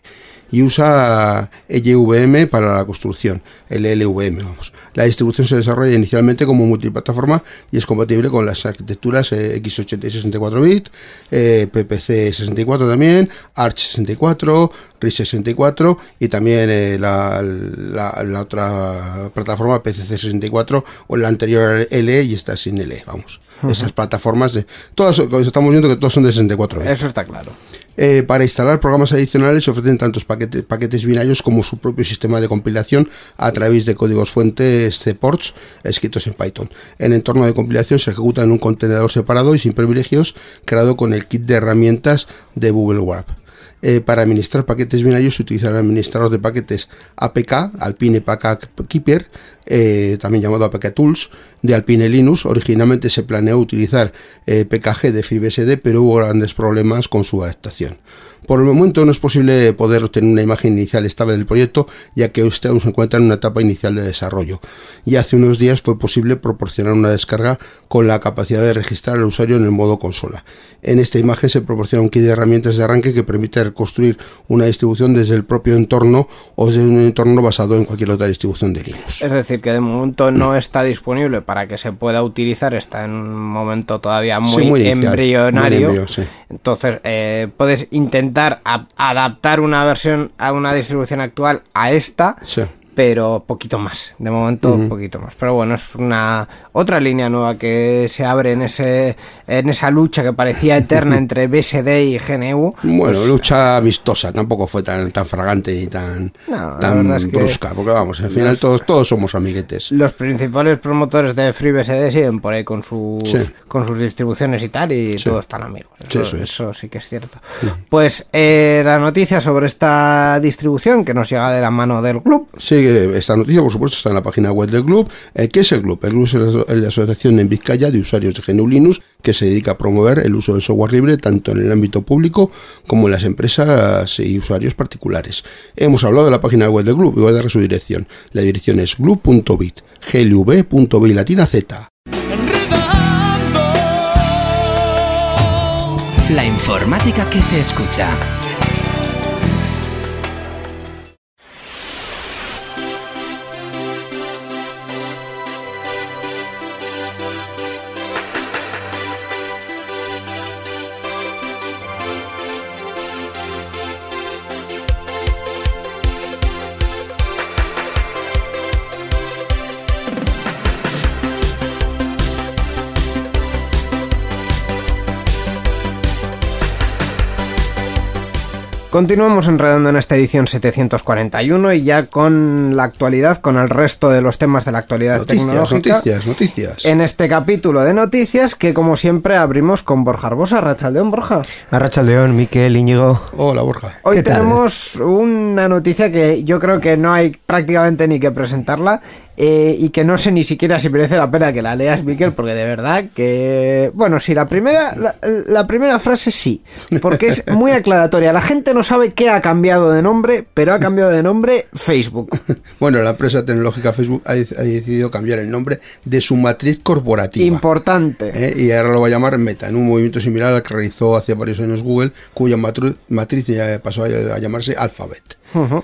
y usa LVM para la construcción, el LVM, vamos. La distribución se desarrolla inicialmente como multiplataforma y es compatible con las arquitecturas eh, x86 64 bit, eh, PPC 64 también, Arch 64, RIS 64 y también eh, la, la- la otra plataforma PCC 64 o la anterior L y esta sin L, vamos. Esas plataformas de todas estamos viendo que todas son de 64 bit. Eso está claro. Eh, para instalar programas adicionales se ofrecen tantos paquetes, binarios como su propio sistema de compilación a través de códigos fuentes CPorts escritos en Python. El entorno de compilación se ejecuta en un contenedor separado y sin privilegios creado con el kit de herramientas de Google Wrap. Eh, para administrar paquetes binarios se utiliza el administrador de paquetes APK, Alpine Packet Keeper, eh, también llamado APK Tools, de Alpine Linux. Originalmente se planeó utilizar eh, PKG de FreeBSD, pero hubo grandes problemas con su adaptación. Por el momento no es posible poder obtener una imagen inicial estable del proyecto, ya que usted aún se encuentra en una etapa inicial de desarrollo. Y hace unos días fue posible proporcionar una descarga con la capacidad de registrar al usuario en el modo consola. En esta imagen se proporciona un kit de herramientas de arranque que permite reconstruir una distribución desde el propio entorno o desde un entorno basado en cualquier otra distribución de Linux. Que de momento no está disponible para que se pueda utilizar, está en un momento todavía Sí, muy, embrionario. muy embrio, sí. Entonces, eh, puedes intentar adaptar una versión a una distribución actual a esta, Sí. Pero poquito más. De momento, Ujú. poquito más. Pero bueno, es una otra línea nueva que se abre en ese en esa lucha que parecía eterna entre BSD y GNU. Bueno, Pues, lucha amistosa, tampoco fue tan, tan fragante ni tan, No, tan verdad es que brusca, porque vamos, al final los- todos, todos somos amiguetes. los principales promotores de FreeBSD siguen por ahí con sus, Sí. con sus distribuciones y tal, y Sí. todos están amigos. Sí, Eso, eso es. eso sí que es cierto. Pues eh, la noticia sobre esta distribución que nos llega de la mano del club. Sí, esta noticia, por supuesto, está en la página web del club. Eh, ¿Qué es el club? El club es la, asociación en Vizcaya de usuarios de GNU Linux que se dedica a promover el uso del software libre tanto en el ámbito público como en las empresas y usuarios particulares. Hemos hablado de la página web del club y voy a dar su dirección. La dirección es glub.bit, glv.bit latina z. La informática que se escucha. Continuamos enredando en esta edición 741 y ya con la actualidad, con el resto de los temas de la actualidad Noticias, tecnológica. noticias, noticias. En este capítulo de noticias que como siempre abrimos con Borja Arbosa, Rachaldeón Borja. Arracha León, Miquel, Íñigo. Hola, Borja. Hoy tenemos una noticia que yo creo que no hay prácticamente ni que presentarla eh, y que no sé ni siquiera si merece la pena que la leas, Miquel, porque de verdad que... Bueno, sí, la primera, la, la primera frase sí, porque es muy aclaratoria. La gente no sabe qué ha cambiado de nombre, pero ha cambiado de nombre Facebook. Bueno, la empresa tecnológica Facebook ha, ha decidido cambiar el nombre de su matriz corporativa. Importante. ¿eh? y ahora lo va a llamar Meta, en un movimiento similar al que realizó hace varios años Google, cuya matriz ya pasó a, a llamarse Alphabet. Ujú.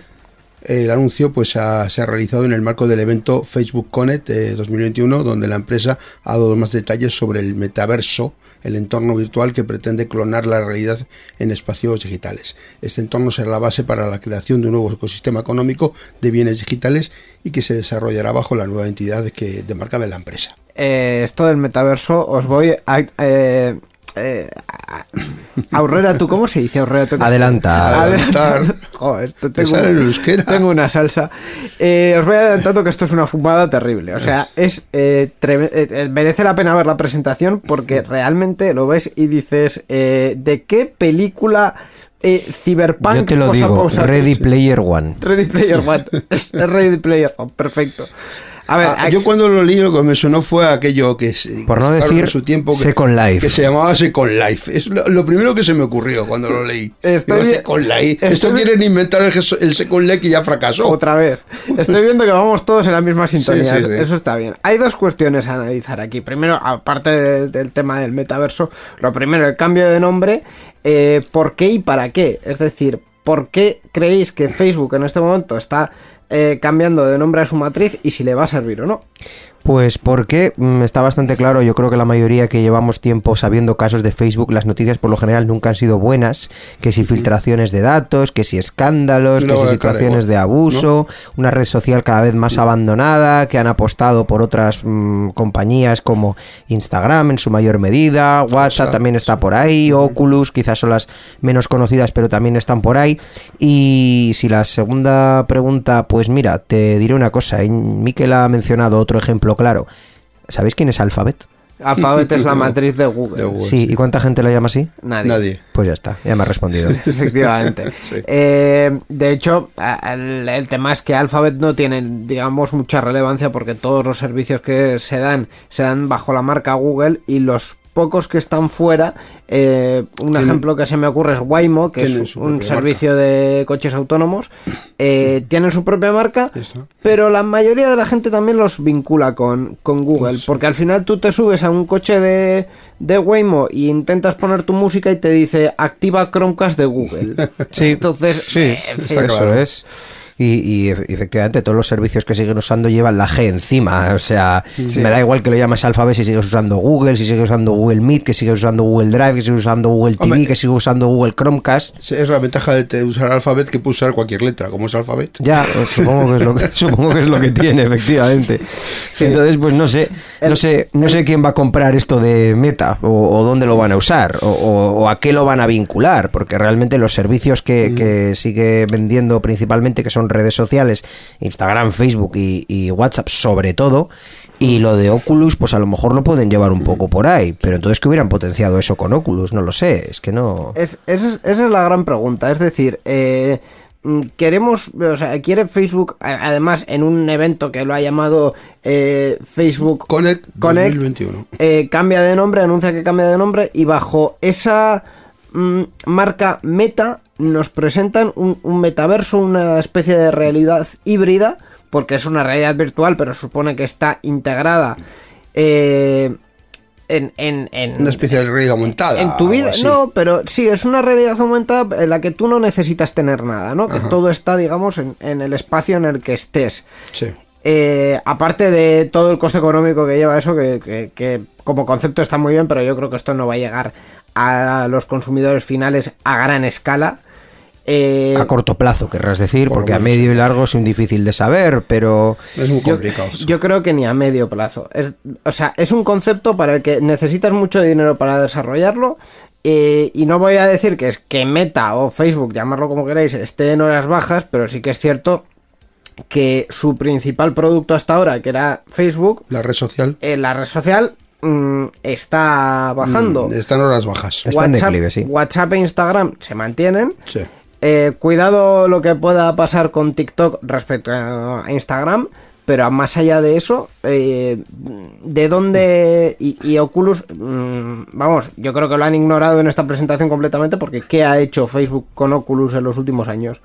El anuncio pues se ha realizado en el marco del evento Facebook Connect eh, 2021, donde la empresa ha dado más detalles sobre el metaverso, el entorno virtual que pretende clonar la realidad en espacios digitales. Este entorno será la base para la creación de un nuevo ecosistema económico de bienes digitales y que se desarrollará bajo la nueva entidad que demarca la empresa. Eh, esto del metaverso os voy a... Eh, eh, a- Aurrera, ¿tú cómo se dice Aurrera? ¿Tú qué- Adelanta. Adelantar. Joder, esto Te tengo, tengo una salsa. Eh, os voy adelantando que esto es una fumada terrible. O sea, es eh, eh, eh, merece la pena ver la presentación porque realmente lo ves y dices eh, ¿de qué película eh, Cyberpunk Yo te lo digo? Ready Player One. Ready Player One. Ready Player One, perfecto. A ver, Ah, aquí- yo cuando lo leí lo que me sonó fue aquello que se- Por no que sacaron decir su tiempo que, Second Life. que se llamaba Second Life. Es lo, lo primero que se me ocurrió cuando lo leí. Estoy Digo, Second Life. estoy Esto quieren inventar el, el Second Life que ya fracasó. Otra vez. Estoy viendo que vamos todos en la misma sintonía. Sí, sí, sí. Eso está bien. Hay dos cuestiones a analizar aquí. Primero, aparte de- del tema del metaverso, lo primero, el cambio de nombre. eh, ¿Por qué y para qué? Es decir, ¿por qué creéis que Facebook en este momento está eh, cambiando de nombre a su matriz y si le va a servir o no? Pues porque mm, está bastante claro, yo creo que la mayoría que llevamos tiempo sabiendo casos de Facebook, las noticias por lo general nunca han sido buenas, que si filtraciones de datos, que si escándalos, que si situaciones de abuso, una red social cada vez más abandonada, que han apostado por otras mm, compañías como Instagram en su mayor medida, WhatsApp también está por ahí, Oculus quizás son las menos conocidas pero también están por ahí. Y si la segunda pregunta, pues mira, te diré una cosa, Miquel ha mencionado otro ejemplo claro. ¿Sabéis quién es Alphabet? Alphabet es la matriz de Google. De Google. Sí, ¿y cuánta gente lo llama así? Nadie. Nadie. Pues ya está, ya me ha respondido. Efectivamente. Sí. Eh, de hecho, el, el tema es que Alphabet no tiene, digamos, mucha relevancia porque todos los servicios que se dan se dan bajo la marca Google y los pocos que están fuera, eh, un ejemplo que se me ocurre es Waymo, que es un servicio de coches autónomos, eh, tienen su propia marca, pero la mayoría de la gente también los vincula con, con Google, porque al final tú te subes a un coche de, de Waymo y intentas poner tu música y te dice activa Chromecast de Google. Sí, Entonces, sí, eh, está eso claro. es. Y, y efe- efectivamente todos los servicios que siguen usando llevan la G encima. O sea, me da igual que lo llames Alphabet si sigues usando Google, si sigues usando Google Meet, que sigues usando Google Drive, que sigues usando Google TV, Hombre. que sigues usando Google Chromecast. Es la ventaja de usar Alphabet que puede usar cualquier letra, como es Alphabet. Ya, pues, supongo que es lo que, supongo que es lo que tiene, efectivamente. Entonces, pues no sé, no sé, no sé quién va a comprar esto de Meta o, o dónde lo van a usar o, o- o a qué lo van a vincular, porque realmente los servicios que, que sigue vendiendo principalmente, que son redes sociales, Instagram, Facebook y, y WhatsApp sobre todo. Y lo de Oculus, pues a lo mejor lo pueden llevar un poco por ahí. Pero entonces que hubieran potenciado eso con Oculus, no lo sé. Es que no. Es, esa, es, esa es la gran pregunta. Es decir, eh, mm, queremos, o sea, quiere Facebook, además en un evento que lo ha llamado eh, Facebook Connect, Connect, 2021. eh, cambia de nombre, anuncia que cambia de nombre y bajo esa mm, marca Meta nos presentan un, un metaverso, una especie de realidad híbrida, porque es una realidad virtual, pero supone que está integrada eh, en, en, en- Una especie de realidad aumentada. en tu vida, no, pero sí, es una realidad aumentada en la que tú no necesitas tener nada, ¿no? Que todo está, digamos, en, en el espacio en el que estés. Sí. Eh, aparte de todo el coste económico que lleva eso, que, que- que como concepto está muy bien, pero yo creo que esto no va a llegar a los consumidores finales a gran escala. Eh, A corto plazo, querrás decir, Por porque a medio y largo es un difícil de saber, pero Es muy yo, complicado. yo creo que ni a medio plazo. Es- o sea, es un concepto para el que necesitas mucho dinero para desarrollarlo. eh, y no voy a decir que es que Meta o Facebook, llamarlo como queráis, esté en horas bajas, pero sí que es cierto que su principal producto hasta ahora, que era Facebook, La red social. en la red social mm, está bajando. mm, Está en horas bajas. Está en declive, sí. WhatsApp e Instagram se mantienen. Sí. Eh, cuidado lo que pueda pasar con TikTok respecto a Instagram, pero más allá de eso, eh, ¿de dónde? Y, Oculus, mm, vamos, yo creo que lo han ignorado en esta presentación completamente porque ¿qué ha hecho Facebook con Oculus en los últimos años?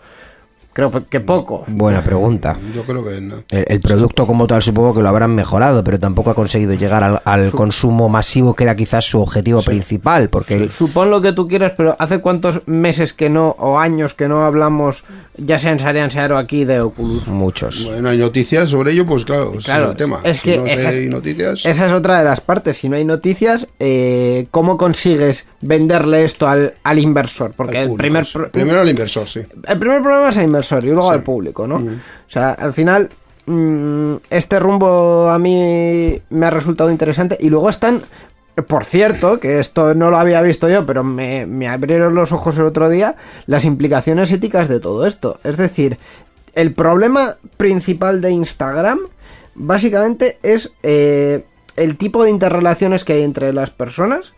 Creo que poco. buena pregunta. Yo creo que no. El, el producto como tal supongo que lo habrán mejorado, pero tampoco ha conseguido llegar al, al consumo masivo que era quizás su objetivo principal, porque el- Supón lo que tú quieras, pero ¿hace cuántos meses que no, o años que no hablamos, ya sea en Sarian Searo aquí, de Oculus? muchos. Bueno, hay noticias sobre ello, pues claro, ese Claro, es el tema. es Si que no esa hay es- noticias. Esa es otra de las partes. Si no hay noticias, eh, ¿cómo consigues venderle esto al, al inversor? Porque al el primer, pro- Primero al inversor, sí. el primer problema es al inversor y luego Sí. al público, ¿no? O sea, al final, mm, este rumbo a mí me ha resultado interesante. Y luego están, por cierto, que esto no lo había visto yo, pero me, me abrieron los ojos el otro día, las implicaciones éticas de todo esto. Es decir, el problema principal de Instagram, básicamente, es eh, el tipo de interrelaciones que hay entre las personas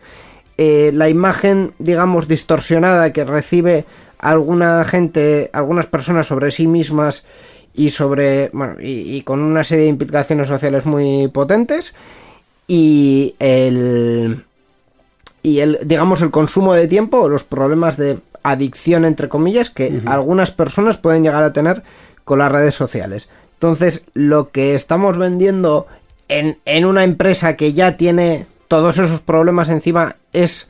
eh, la imagen, digamos, distorsionada que recibe alguna gente, algunas personas sobre sí mismas y sobre, bueno, y, y con una serie de implicaciones sociales muy potentes y el y el digamos el consumo de tiempo o los problemas de adicción entre comillas que algunas personas pueden llegar a tener con las redes sociales. Entonces, lo que estamos vendiendo en, en una empresa que ya tiene todos esos problemas encima es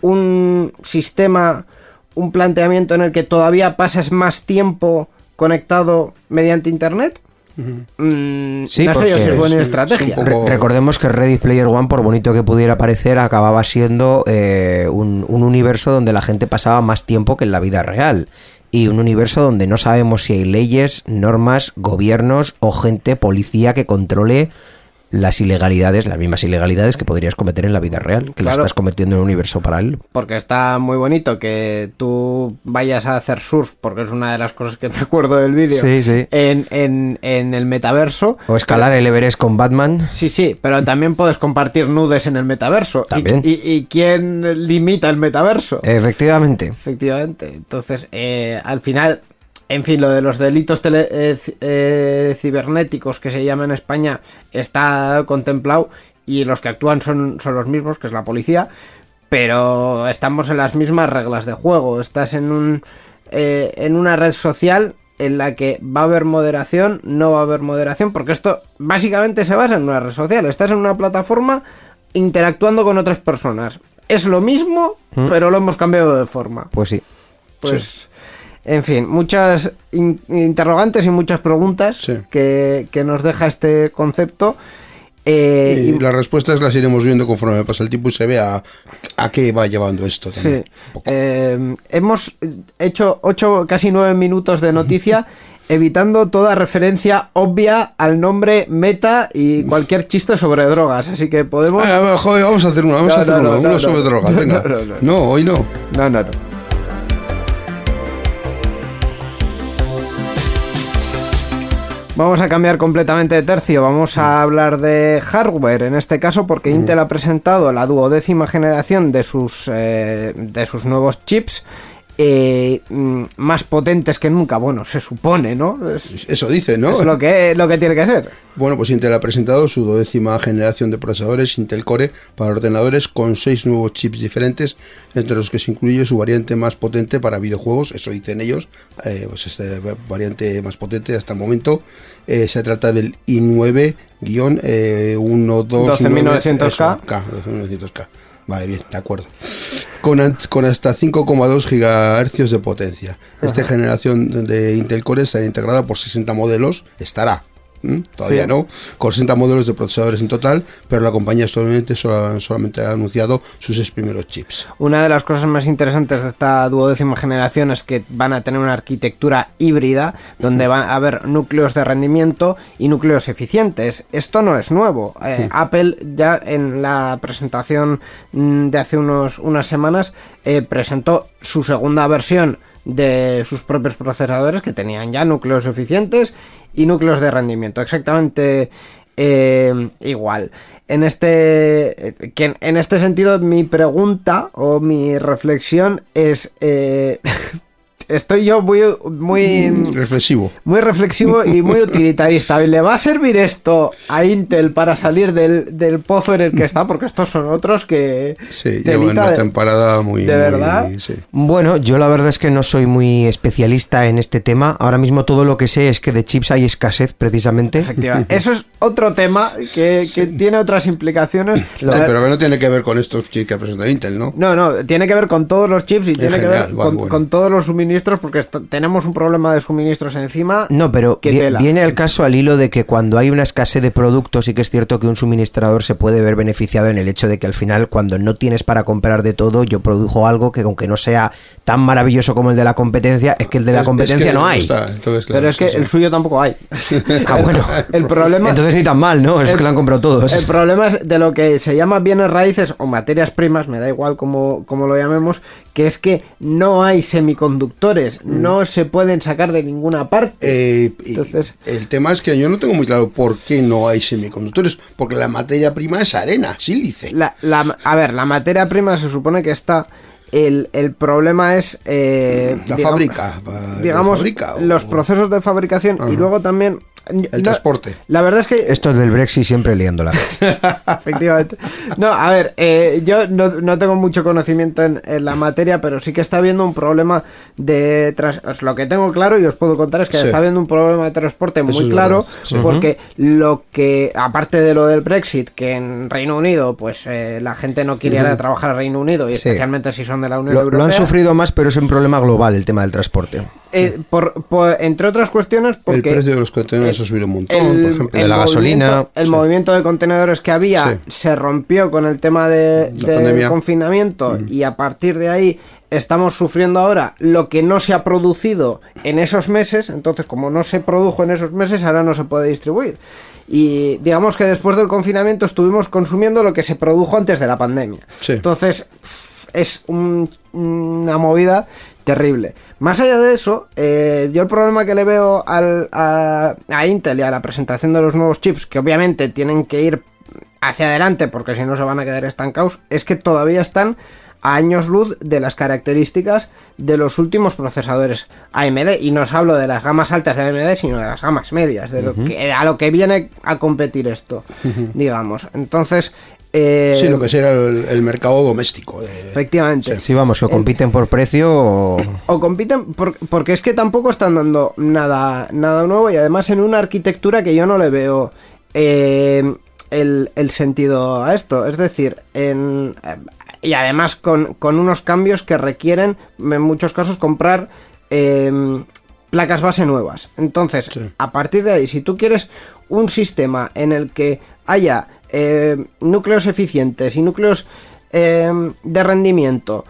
un sistema, un planteamiento en el que todavía pasas más tiempo conectado mediante internet. Mm, Sí, no sé yo si es buena sí, estrategia. es un poco- Re- recordemos que Ready Player One, por bonito que pudiera parecer, acababa siendo eh, un, un universo donde la gente pasaba más tiempo que en la vida real. Y un universo donde no sabemos si hay leyes, normas, gobiernos o gente, policía que controle las ilegalidades, las mismas ilegalidades que podrías cometer en la vida real, que las estás cometiendo en un universo paralelo. Porque está muy bonito que tú vayas a hacer surf, porque es una de las cosas que me acuerdo del vídeo, Sí, sí. En, en, en el metaverso. O escalar el Everest con Batman. Sí, sí, pero también puedes compartir nudes en el metaverso. ¿Y- También. ¿Y, y quién limita el metaverso? Efectivamente. Efectivamente. Entonces, eh, al final, en fin, lo de los delitos tele- eh, eh, cibernéticos que se llama en España está contemplado y los que actúan son, son los mismos, que es la policía, pero estamos en las mismas reglas de juego. Estás en, un, eh, en una red social en la que va a haber moderación, no va a haber moderación, porque esto básicamente se basa en una red social. Estás en una plataforma interactuando con otras personas. Es lo mismo, pero lo hemos cambiado de forma. Pues sí. Pues, en fin, muchas in- interrogantes y muchas preguntas Sí. que, que nos deja este concepto. Eh, y las respuestas las iremos viendo conforme pasa el tiempo y se vea a qué va llevando esto Sí. también. Eh, hemos hecho ocho, casi nueve minutos de noticia, evitando toda referencia obvia al nombre meta y cualquier chiste sobre drogas. Así que podemos. Ah, joder, vamos a hacer uno, vamos No, a hacer no, uno, no, uno no, sobre drogas, venga. No, hoy no. No, no, no. Vamos a cambiar completamente de tercio, vamos a hablar de hardware en este caso porque Intel ha presentado la duodécima generación de sus, eh, de sus nuevos chips eh, mm, más potentes que nunca. Bueno, se supone, ¿no? Es, Eso dice, ¿no? es lo, que, lo que tiene que ser. Bueno, pues Intel ha presentado su duodécima generación de procesadores Intel Core para ordenadores con seis nuevos chips diferentes, entre los que se incluye su variante más potente para videojuegos, eso dicen ellos, eh, pues esta variante más potente hasta el momento. eh, se trata del i9-12900K. 12900K. 12900K. Vale, bien, de acuerdo. Con, con hasta 5,2 GHz de potencia. Esta generación de Intel Core estará integrada por 60 modelos. Estará. ¿M? Todavía Sí. no. Con 60 modelos de procesadores en total, pero la compañía solamente, sola- solamente ha anunciado sus seis primeros chips. Una de las cosas más interesantes de esta duodécima generación es que van a tener una arquitectura híbrida donde van a haber núcleos de rendimiento y núcleos eficientes. Esto no es nuevo. Eh, Apple ya en la presentación mm, de hace unos, unas semanas eh, presentó su segunda versión de sus propios procesadores que tenían ya núcleos eficientes y núcleos de rendimiento. Exactamente eh, igual. En este, que en este sentido, mi pregunta o mi reflexión es: eh, estoy yo muy, muy, Reflexivo. muy reflexivo y muy utilitarista. ¿Le va a servir esto a Intel para salir del, del pozo en el que está? Porque estos son otros que. Sí, telita lleva una de- temporada muy. ¿De muy- verdad? sí. Bueno, yo la verdad es que no soy muy especialista en este tema. Ahora mismo todo lo que sé es que de chips hay escasez, precisamente. Efectivamente. Eso es otro tema que, que tiene otras implicaciones. Sí, pero que no tiene que ver con estos chips que ha presentado Intel, ¿no? No, no, tiene que ver con todos los chips y tiene que ver con, bueno. con todos los suministros porque tenemos un problema de suministros encima. No, pero ¿Qué vi- tela? viene al caso al hilo de que cuando hay una escasez de productos, sí que es cierto que un suministrador se puede ver beneficiado en el hecho de que al final, cuando no tienes para comprar de todo, yo produjo algo que aunque no sea tan maravilloso como el de la competencia, es que el de la es competencia que no hay. está, entonces, claro, pero es que sí. el suyo tampoco hay. Ah, bueno. El problema. Entonces ni tan mal, ¿no? Es el- que lo han comprado todos. El problema es de lo que se llama bienes raíces o materias primas, me da igual como, como lo llamemos, que es que no hay semiconductores, no se pueden sacar de ninguna parte. Eh, Entonces- el tema es que yo no tengo muy claro por qué no hay semiconductores, porque la materia prima es arena, sílice. La, la- a ver, la materia prima se supone que está. El, el problema es. eh, La digamos- fábrica, va- Digamos, la fábrica, o- los procesos de fabricación y luego también. El transporte. La verdad es que. Esto es del Brexit siempre liándola. Efectivamente. No, a ver, eh, yo no, no tengo mucho conocimiento en, en la materia, pero sí que está habiendo un problema de... tras- os lo que tengo claro y os puedo contar es que Sí. está habiendo un problema de transporte muy claro, sí. porque lo que, aparte de lo del Brexit, que en Reino Unido, pues eh, la gente no quiere ir a trabajar a Reino Unido, y Sí. especialmente si son de la Unión Lo, Europea. lo han sufrido más, pero es un problema global el tema del transporte. Eh, por- por- entre otras cuestiones, porque... el precio de los contenedores ha subido un montón, por ejemplo. de la gasolina, El sí. movimiento de contenedores que había Sí. se rompió con el tema de, del pandemia. confinamiento y a partir de ahí estamos sufriendo ahora lo que no se ha producido en esos meses. Entonces, como no se produjo en esos meses, ahora no se puede distribuir. Y digamos que después del confinamiento estuvimos consumiendo lo que se produjo antes de la pandemia. Sí. Entonces, es un- una movida terrible. Más allá de eso, eh, yo el problema que le veo al- a, a Intel y a la presentación de los nuevos chips, que obviamente tienen que ir hacia adelante porque si no se van a quedar estancados, es que todavía están a años luz de las características de los últimos procesadores AMD y no os hablo de las gamas altas de AMD sino de las gamas medias de lo que a lo que viene a competir esto digamos. Entonces eh, Sí, lo que será el, el mercado doméstico. de- efectivamente. Sí, vamos, o El- compiten por precio o... o compiten por- porque es que tampoco están dando nada nada nuevo y además en una arquitectura que yo no le veo eh, el, el sentido a esto. Es decir en eh, y además con, con unos cambios que requieren en muchos casos comprar eh, placas base nuevas. Entonces a partir de ahí si tú quieres un sistema en el que haya eh, núcleos eficientes y núcleos eh, de rendimiento.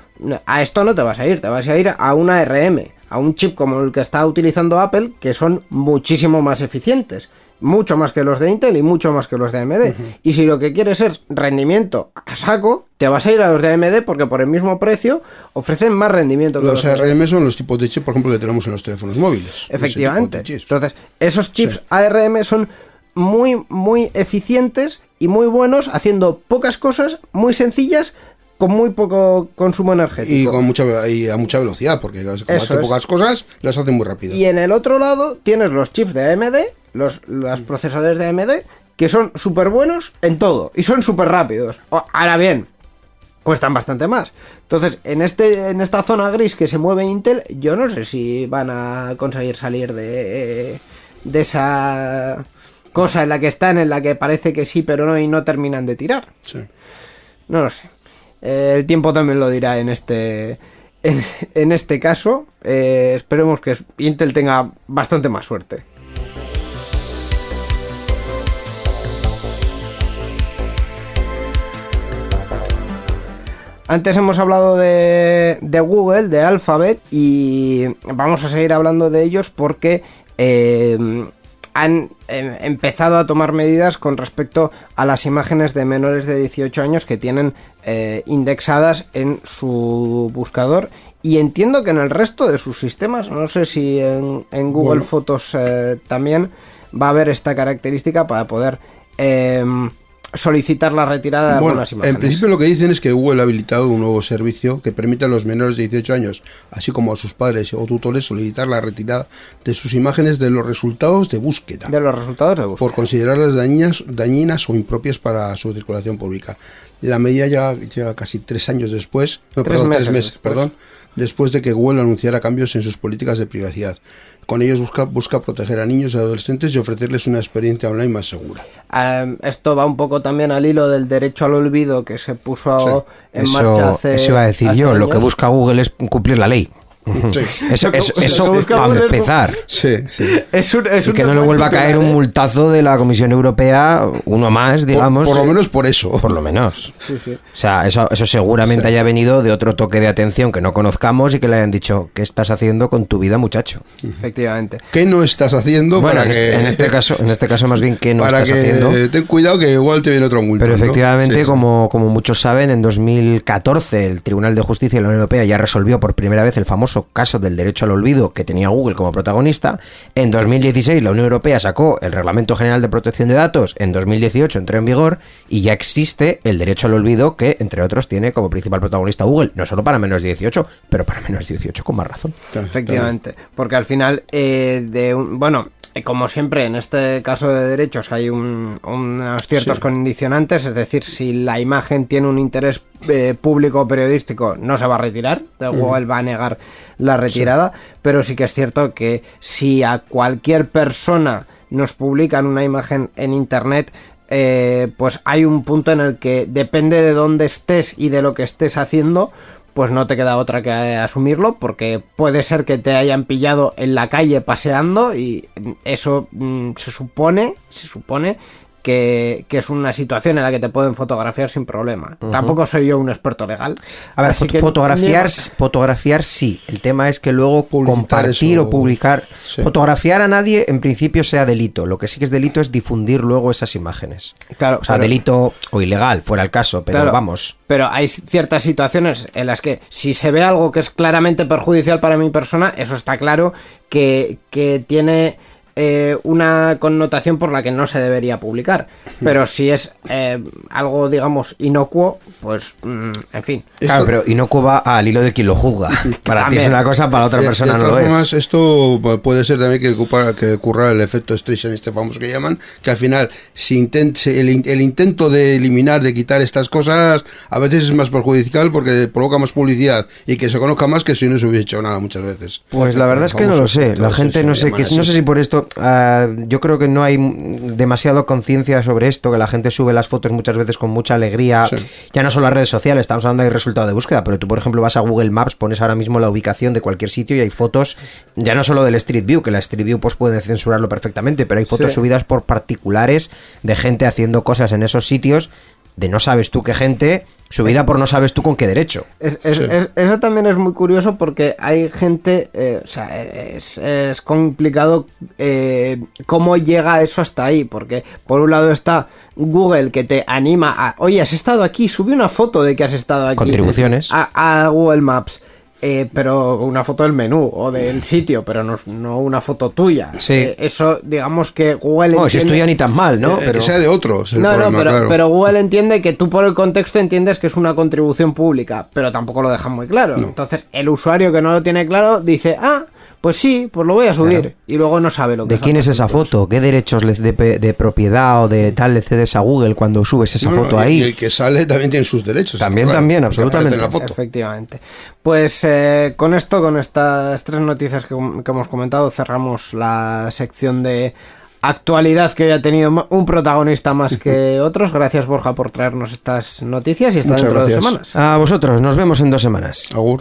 A esto no te vas a ir, te vas a ir a una RM, a un chip como el que está utilizando Apple, que son muchísimo más eficientes. Mucho más que los de Intel y mucho más que los de AMD. Y si lo que quieres es rendimiento a saco, te vas a ir a los de AMD porque por el mismo precio ofrecen más rendimiento que Los de ARM son los tipos de chip, por ejemplo, que tenemos en los teléfonos móviles. Efectivamente. Entonces, esos chips ARM son muy, muy eficientes y muy buenos, haciendo pocas cosas muy sencillas con muy poco consumo energético. Y, con mucha, y a mucha velocidad, porque como Eso hace es. pocas cosas, las hace muy rápido. Y en el otro lado tienes los chips de AMD, los, los procesadores de AMD, que son súper buenos en todo y son súper rápidos. Ahora bien, cuestan bastante más. Entonces, en, este, en esta zona gris que se mueve Intel, yo no sé si van a conseguir salir de, de esa cosa en la que están, en la que parece que sí, pero no, y no terminan de tirar. Sí. No lo sé. Eh, el tiempo también lo dirá en este. En, en este caso, Eh, esperemos que Intel tenga bastante más suerte. Antes hemos hablado de, de Google, de Alphabet, y vamos a seguir hablando de ellos porque eh, han eh, empezado a tomar medidas con respecto a las imágenes de menores de 18 años que tienen eh, indexadas en su buscador. Y entiendo que en el resto de sus sistemas, no sé si en, en Google Bueno. Fotos eh, también va a haber esta característica para poder eh, solicitar la retirada de Bueno, algunas imágenes. en principio lo que dicen es que Google ha habilitado un nuevo servicio que permite a los menores de 18 años, así como a sus padres o tutores, solicitar la retirada de sus imágenes de los resultados de búsqueda. de los resultados de búsqueda. por considerarlas dañinas, dañinas o impropias para su circulación pública. La medida ya llega casi tres años después, no, Tres perdón, meses tres meses, después. perdón, después de que Google anunciara cambios en sus políticas de privacidad. Con ellos busca, busca proteger a niños y adolescentes y ofrecerles una experiencia online más segura. Eh, esto va un poco también al hilo del derecho al olvido que se puso en marcha Eso, hace. eso iba a decir yo. Lo que busca Google es cumplir la ley. Sí, Eso, eso, eso para empezar. sí, sí. Es un, es Y un que no le vuelva a caer un multazo de la Comisión Europea, uno más, digamos. por lo menos por eso. Por lo menos. Sí, sí. O sea, eso, eso seguramente haya venido de otro toque de atención que no conozcamos y que le hayan dicho, ¿qué estás haciendo con tu vida, muchacho? Efectivamente. ¿Qué no estás haciendo Bueno, para en, que, este- en este caso, en este caso más bien, ¿qué no para estás que haciendo? ten cuidado que igual te viene otro multa? Pero efectivamente, como, como muchos saben, en 2014 el Tribunal de Justicia de la Unión Europea ya resolvió por primera vez el famoso caso del derecho al olvido que tenía Google como protagonista. En 2016 la Unión Europea sacó el Reglamento General de Protección de Datos. En 2018 entró en vigor y ya existe el derecho al olvido que, entre otros, tiene como principal protagonista Google. No solo para menos de 18, pero para menos de 18 con más razón. Efectivamente. Porque al final, eh, de un, bueno, como siempre, en este caso de derechos hay un- unos ciertos Sí. condicionantes, es decir, si la imagen tiene un interés eh, público o periodístico, no se va a retirar, Google va a negar la retirada, pero sí que es cierto que si a cualquier persona nos publican una imagen en internet, eh, pues hay un punto en el que depende de dónde estés y de lo que estés haciendo, pues no te queda otra que asumirlo, porque puede ser que te hayan pillado en la calle paseando y eso mm, se supone, se supone que, que es una situación en la que te pueden fotografiar sin problema. Tampoco soy yo un experto legal. A ver, fot- fotografiar, fotografiar sí. El tema es que luego Publicitar compartir eso, o publicar. sí. Fotografiar a nadie en principio sea delito. Lo que sí que es delito es difundir luego esas imágenes. Claro, O sea, pero- delito o ilegal, fuera el caso, pero Claro, vamos. Pero hay ciertas situaciones en las que si se ve algo que es claramente perjudicial para mi persona, eso está claro que, que tiene eh, una connotación por la que no se debería publicar. Pero si es eh, algo, digamos, inocuo, pues, mm, en fin. Claro, pero inocuo va al hilo de quien lo juzga. Para ti es una cosa, para otra De- persona de no lo formas, es. esto puede ser también que, ocupara- que ocurra el efecto Streisand, este famoso que llaman, que al final si intent- si el, el intento de eliminar, de quitar estas cosas, a veces es más perjudicial porque provoca más publicidad y que se conozca más que si no se hubiese hecho nada muchas veces. Pues la verdad es que no lo sé. La gente no sé así. no sé si por esto. Ah, yo creo que no hay demasiado conciencia sobre esto, que la gente sube las fotos muchas veces con mucha alegría. Sí. Ya no solo las redes sociales, estamos hablando de resultado de búsqueda, pero tú, por ejemplo, vas a Google Maps, pones ahora mismo la ubicación de cualquier sitio y hay fotos, ya no solo del Street View, que la Street View pues puede censurarlo perfectamente, pero hay fotos Sí. subidas por particulares de gente haciendo cosas en esos sitios de no sabes tú qué gente, subida por no sabes tú con qué derecho. Es- es- Sí. es- eso también es muy curioso porque hay gente, eh, o sea, es, es complicado eh, cómo llega eso hasta ahí, porque por un lado está Google que te anima a, oye, has estado aquí, sube una foto de que has estado aquí. Contribuciones. A, a Google Maps. Eh, pero una foto del menú o del sitio, pero no, no una foto tuya. Sí. Eh, eso, digamos que Google No, si entiende- esto ya ni tan mal, ¿no? Eh, Pero Que sea de otros. No, no, problema, pero, claro. pero Google entiende que tú por el contexto entiendes que es una contribución pública, pero tampoco lo dejan muy claro. Entonces, el usuario que no lo tiene claro dice, ah, pues sí, pues lo voy a subir. Y luego no sabe lo que ¿De quién es esa foto? ¿Qué derechos le- de, de propiedad o de tal le cedes a Google cuando subes esa No, foto ahí? Y el que sale también tiene sus derechos. También, claro, también, absolutamente. la foto. Efectivamente. Pues eh, con esto, con estas tres noticias que, que hemos comentado, cerramos la sección de actualidad que hoy ha tenido un protagonista más que otros. Gracias, Borja, por traernos estas noticias y hasta Muchas dentro de dos semanas. A vosotros, nos vemos en dos semanas. Agur.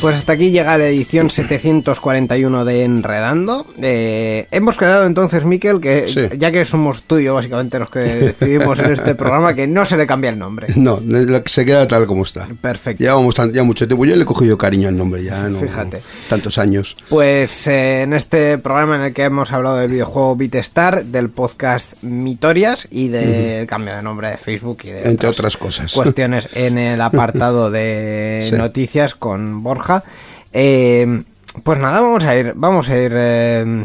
Pues hasta aquí llega la edición 741 de Enredando. Eh, hemos quedado entonces, Miquel, que Sí. ya que somos tú y yo básicamente los que decidimos en este programa, que no se le cambia el nombre. No, se queda tal como está. Perfecto. Llevamos tan- ya mucho tiempo. Yo le he cogido cariño al nombre ya, ¿no? Fíjate. Tantos años. Pues eh, en este programa en el que hemos hablado del videojuego BitStar, del podcast Mitorias y del cambio de nombre de Facebook y de Entre otras cosas. cuestiones en el apartado de Sí. noticias con Borja. Eh, pues nada, vamos a ir, vamos a ir eh,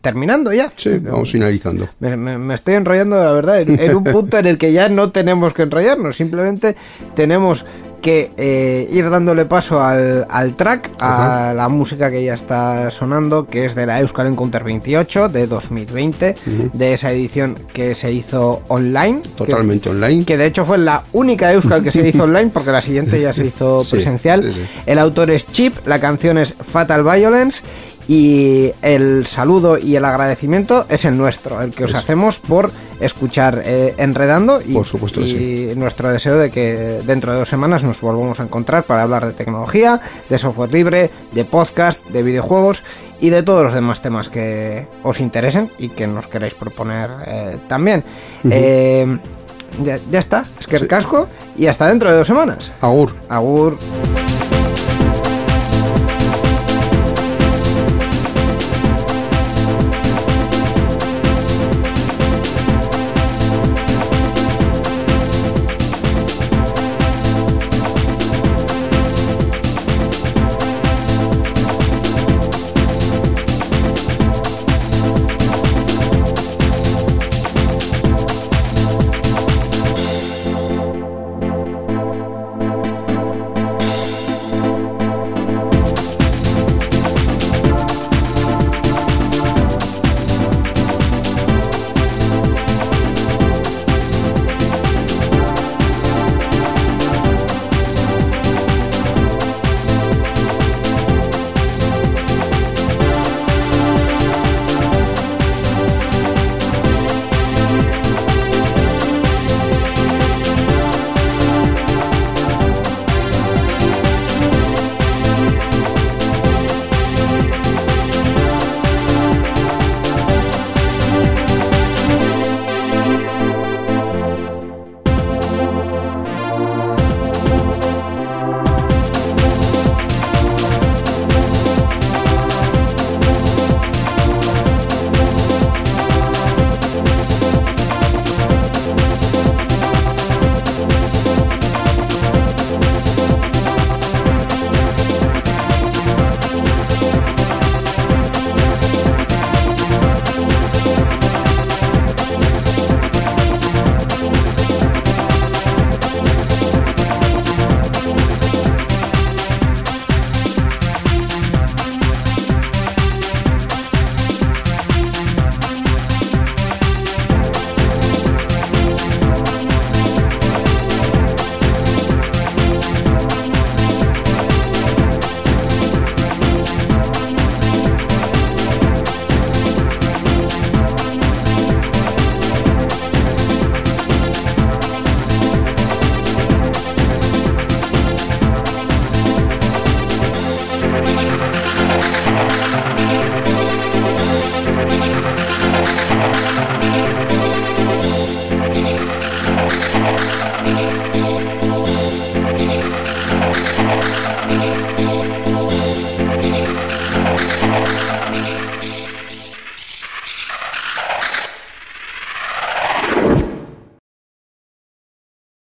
terminando ya. Sí, vamos finalizando. Me, me- me estoy enrollando, la verdad, en, en un punto en el que ya no tenemos que enrollarnos, simplemente tenemos que eh, ir dándole paso al, al track, a la música que ya está sonando, que es de la Euskal Encounter 28 de 2020, de esa edición que se hizo online. que- Totalmente online. que de hecho fue la única Euskal que se hizo online porque la siguiente ya se hizo Sí, presencial. sí, sí. El autor es Chip, la canción es Fatal Violence y el saludo y el agradecimiento es el nuestro, el que os hacemos por escuchar eh, Enredando y, Por supuesto y nuestro deseo de que dentro de dos semanas nos volvamos a encontrar para hablar de tecnología, de software libre, de podcast, de videojuegos y de todos los demás temas que os interesen y que nos queráis proponer eh, también. Eh, ya, ya está, es que el Sí. casco y hasta dentro de dos semanas. Agur. Agur.